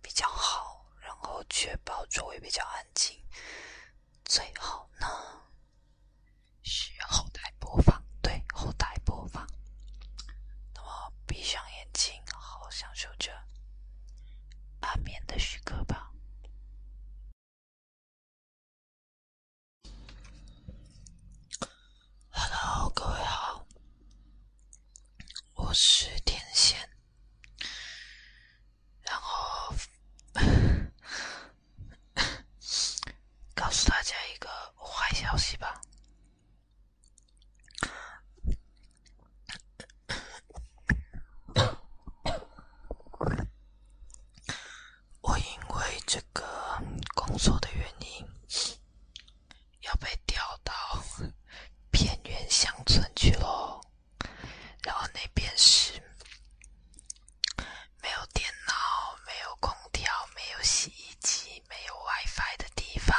比较好，然后确保周围比较安静。最好呢是后台播放，对，后台播放。那么闭上眼睛，好好享受着安眠的时刻吧。Hello，各位好，我是天线，然后告诉大家一个坏消息吧。我因为这个工作的原因，要被调到偏远乡村去喽。然后那边是没有电脑、没有空调、没有洗衣机、没有 WiFi 的地方，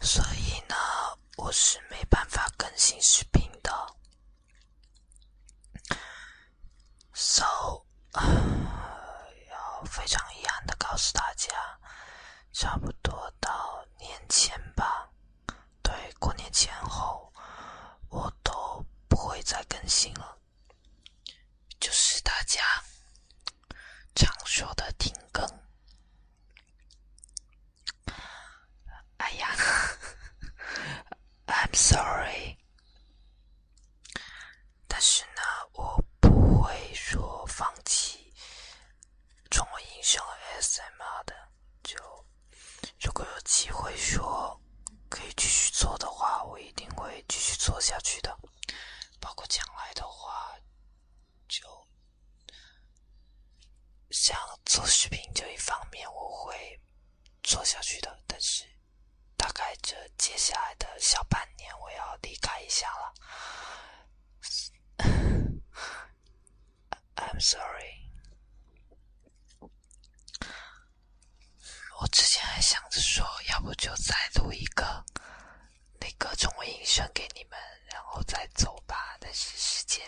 所以呢，我是没办法更新视频的。So，要非常是大家，差不多到年前吧，对，过年前后，我都不会再更新了，就是大家常说的停更。哎呀，I'm sorry，但是呢，我不会说放弃中文音声和 SMR 的。就如果有机会说可以继续做的话，我一定会继续做下去的。包括将来的话，就像做视频这一方面，我会做下去的。但是大概这接下来的小半年，我要离开一下了。I'm sorry。我之前还想着说，要不就再录一个那个中文音声给你们，然后再走吧。但是时间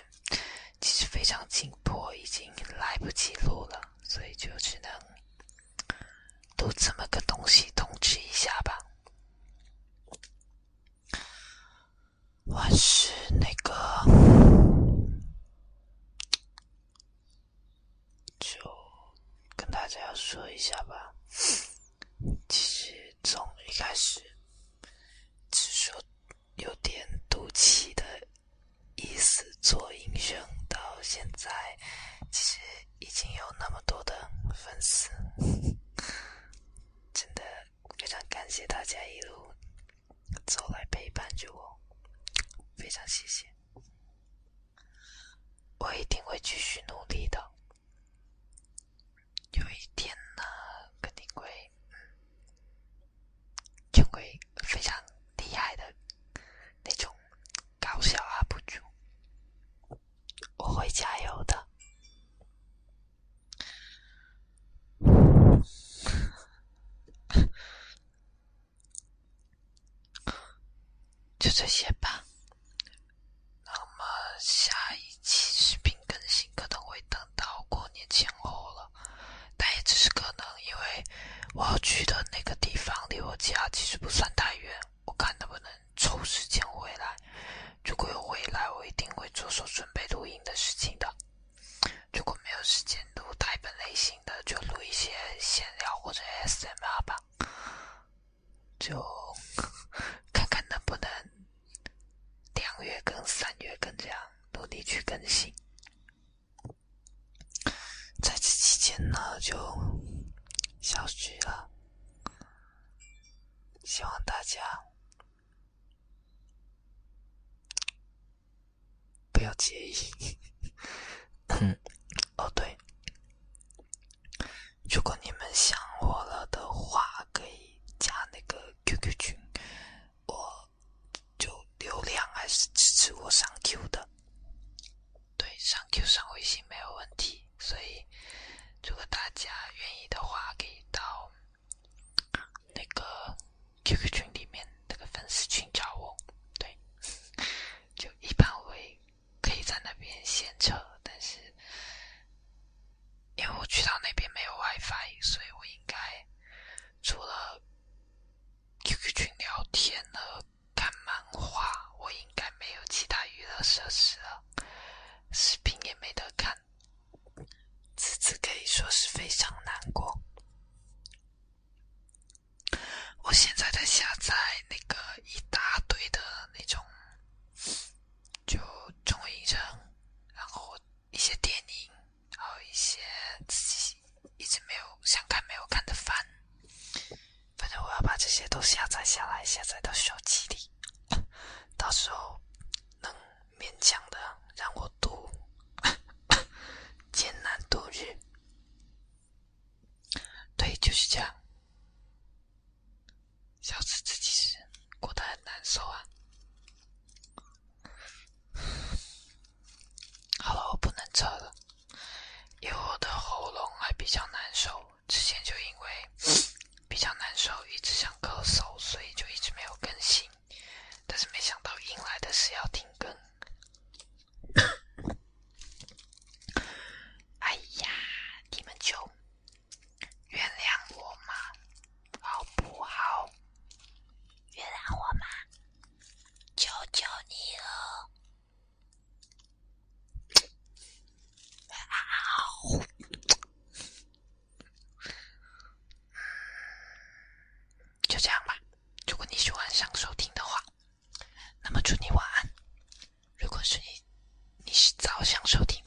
其实非常紧迫，已经来不及录了，所以就只能录这么个东西通知一下吧。我是那个，就跟大家说一下吧。从一开始只说有点赌气的意思做音声，到现在其实已经有那么多的粉丝，真的非常感谢大家一路走来陪伴着我，非常谢谢，我一定会继续努力的。有一天呢，肯定会。成为非常厉害的那种搞笑 UP 主，我会加油的。就这些吧。那么下一期视频更新可能会等到过年前后了，但也只是可能，因为我要去的那个地方离我家其实不算太远，我看能不能抽时间回来。如果有回来，我一定会着手准备录音的事情的。如果没有时间录台本类型的，就录一些闲聊或者 SMR 吧。就看看能不能两月更、三月更这样努力去更新。在那，就消失了。希望大家不要介意。哦，对，如果你们想我了的话，可以加那个 QQ 群，我就流量还是支持我上 Q 的。对，上 Q 上微信没有问题，所以如果大家愿意的话，可以到那个 QQ 群里面那个粉丝群找我。对，就一般会可以在那边闲扯，但是因为我去到那边没有设施了，视频也没得看，此次可以说是非常难过。我现在在下载。撤了，因为我的喉咙还比较难受，之前就因为比较难受，一直想咳嗽，所以就一直没有更新，但是没想到迎来的是要听。就这样吧。如果你喜欢上收听的话，那么祝你晚安。如果是你，你是早想收听。